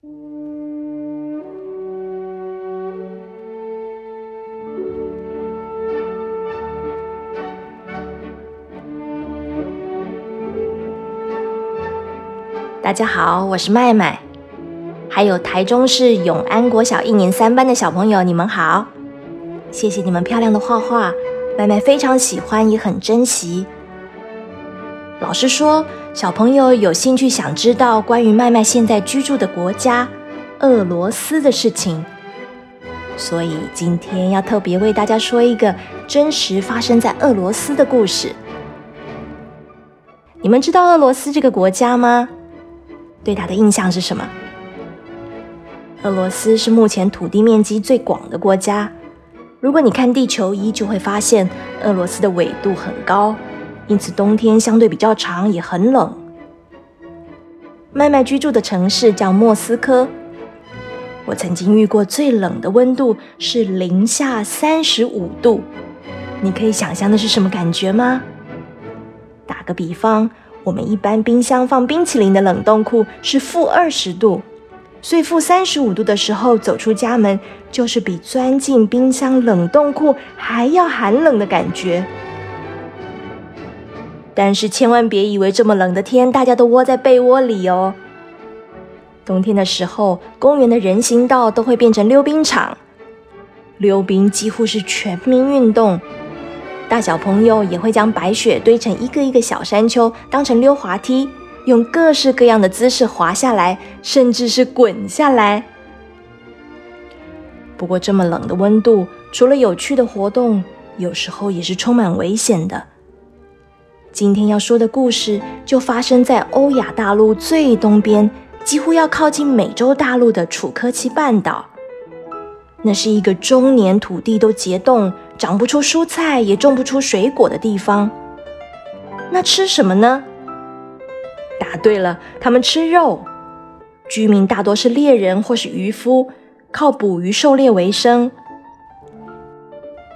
大家好，我是麦麦，还有台中市永安国小一年三班的小朋友，你们好！谢谢你们漂亮的画画，麦麦非常喜欢，也很珍惜。老师说，小朋友有兴趣想知道关于麦麦现在居住的国家俄罗斯的事情，所以今天要特别为大家说一个真实发生在俄罗斯的故事。你们知道俄罗斯这个国家吗？对它的印象是什么？俄罗斯是目前土地面积最广的国家。如果你看地球仪，就会发现俄罗斯的纬度很高，因此冬天相对比较长，也很冷。麦麦居住的城市叫莫斯科，我曾经遇过最冷的温度是零下三十五度。你可以想象的是什么感觉吗？打个比方。我们一般冰箱放冰淇淋的冷冻库是负二十度，所以负三十五度的时候走出家门，就是比钻进冰箱冷冻库还要寒冷的感觉。但是千万别以为这么冷的天，大家都窝在被窝里哦。冬天的时候，公园的人行道都会变成溜冰场，溜冰几乎是全民运动。大小朋友也会将白雪堆成一个一个小山丘，当成溜滑梯，用各式各样的姿势滑下来，甚至是滚下来。不过，这么冷的温度，除了有趣的活动，有时候也是充满危险的。今天要说的故事，就发生在欧亚大陆最东边，几乎要靠近美洲大陆的楚科奇半岛。那是一个终年土地都结冻。长不出蔬菜，也种不出水果的地方，那吃什么呢？答对了，他们吃肉。居民大多是猎人或是渔夫，靠捕鱼狩猎为生。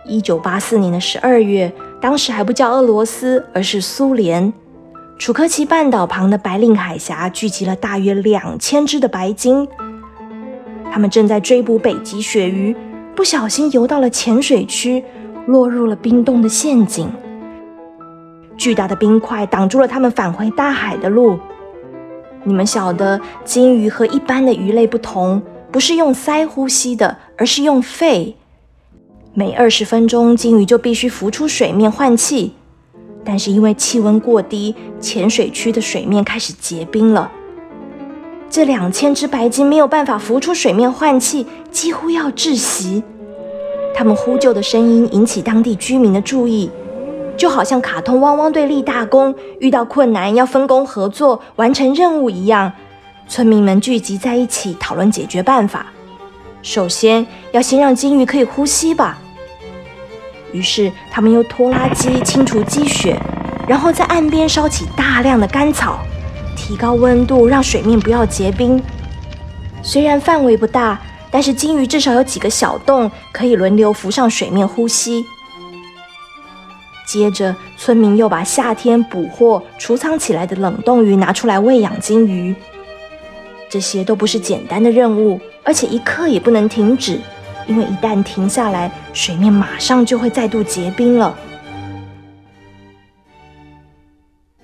一九八四年的十二月，当时还不叫俄罗斯，而是苏联。楚科奇半岛旁的白令海峡聚集了大约两千只的白鲸，他们正在追捕北极鳕鱼。不小心游到了浅水区，落入了冰冻的陷阱。巨大的冰块挡住了他们返回大海的路。你们晓得，鲸鱼和一般的鱼类不同，不是用鳃呼吸的，而是用肺。每二十分钟，鲸鱼就必须浮出水面换气。但是因为气温过低，浅水区的水面开始结冰了。这两千只白鲸没有办法浮出水面换气，几乎要窒息。它们呼救的声音引起当地居民的注意，就好像卡通汪汪队立大功，遇到困难要分工合作完成任务一样。村民们聚集在一起讨论解决办法。首先要先让鲸鱼可以呼吸吧。于是他们用拖拉机清除积雪，然后在岸边烧起大量的干草。提高温度，让水面不要结冰。虽然范围不大，但是鲸鱼至少有几个小洞，可以轮流浮上水面呼吸。接着，村民又把夏天捕获、储藏起来的冷冻鱼拿出来喂养鲸鱼。这些都不是简单的任务，而且一刻也不能停止，因为一旦停下来，水面马上就会再度结冰了。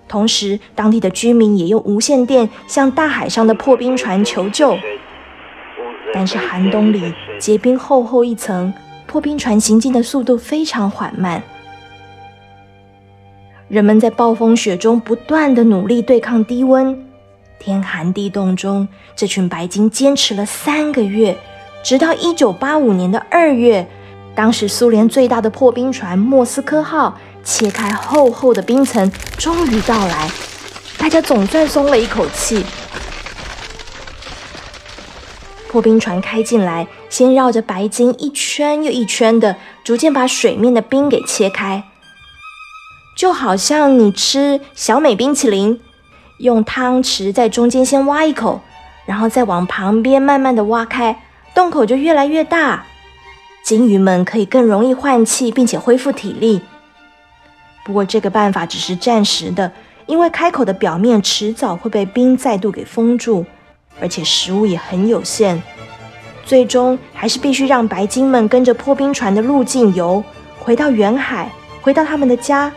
同时，当地的居民也用无线电向大海上的破冰船求救。但是寒冬里结冰厚厚一层，破冰船行进的速度非常缓慢。人们在暴风雪中不断的努力对抗低温，天寒地冻中，这群白鲸坚持了三个月，直到一九八五年的二月，当时苏联最大的破冰船“莫斯科号”。切开厚厚的冰层，终于到来，大家总算松了一口气。破冰船开进来，先绕着白鲸一圈又一圈的，逐渐把水面的冰给切开，就好像你吃小美冰淇淋，用汤匙在中间先挖一口，然后再往旁边慢慢的挖开，洞口就越来越大，鲸鱼们可以更容易换气，并且恢复体力。不过这个办法只是暂时的，因为开口的表面迟早会被冰再度给封住。而且食物也很有限，最终还是必须让白鲸们跟着破冰船的路径游，回到远海，回到他们的家。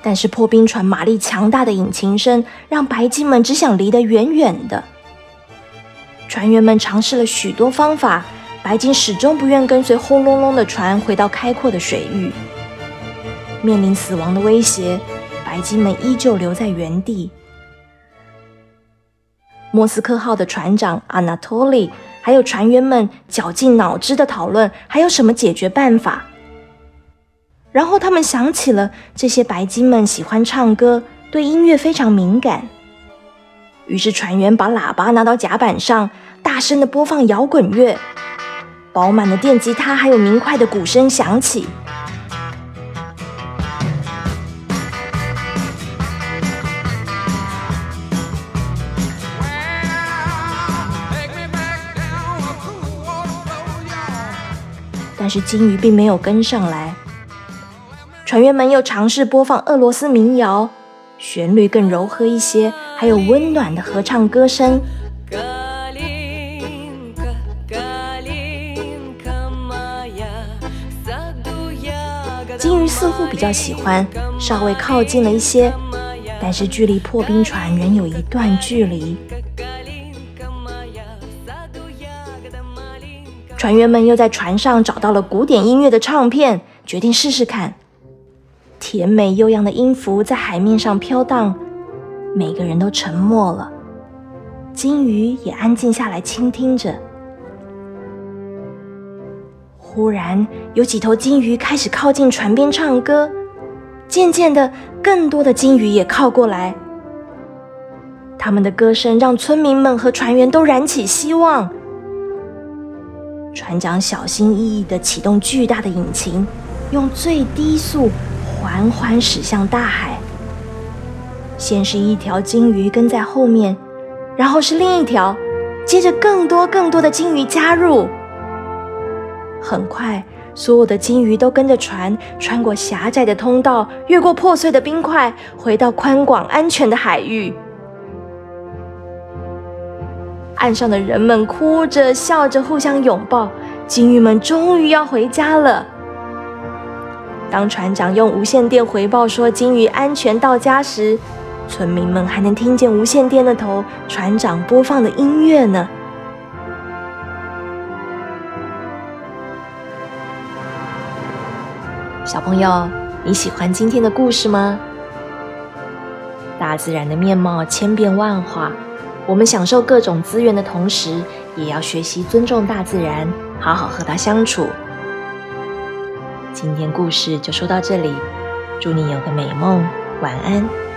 但是破冰船马力强大的引擎声，让白鲸们只想离得远远的。船员们尝试了许多方法，白鲸始终不愿跟随轰隆隆的船回到开阔的水域。面临死亡的威胁，白鲸们依旧留在原地。莫斯科号的船长阿纳托利还有船员们绞尽脑汁的讨论，还有什么解决办法。然后他们想起了这些白鲸们喜欢唱歌，对音乐非常敏感。于是船员把喇叭拿到甲板上，大声的播放摇滚乐，饱满的电吉他还有明快的鼓声响起。但是鲸鱼并没有跟上来。船员们又尝试播放俄罗斯民谣，旋律更柔和一些，还有温暖的合唱歌声。金鱼似乎比较喜欢，稍微靠近了一些，但是距离破冰船仍有一段距离。船员们又在船上找到了古典音乐的唱片，决定试试看。甜美悠扬的音符在海面上飘荡，每个人都沉默了，鲸鱼也安静下来倾听着。忽然，有几头鲸鱼开始靠近船边唱歌，渐渐的，更多的鲸鱼也靠过来。他们的歌声让村民们和船员都燃起希望。船长小心翼翼地启动巨大的引擎，用最低速。缓缓驶向大海。先是一条鲸鱼跟在后面，然后是另一条，接着更多更多的鲸鱼加入。很快，所有的鲸鱼都跟着船穿过狭窄的通道，越过破碎的冰块，回到宽广安全的海域。岸上的人们哭着笑着互相拥抱，鲸鱼们终于要回家了。当船长用无线电回报说鲸鱼安全到家时，村民们还能听见无线电那头船长播放的音乐呢。小朋友，你喜欢今天的故事吗？大自然的面貌千变万化，我们享受各种资源的同时，也要学习尊重大自然，好好和它相处。今天故事就说到这里，祝你有个美梦，晚安。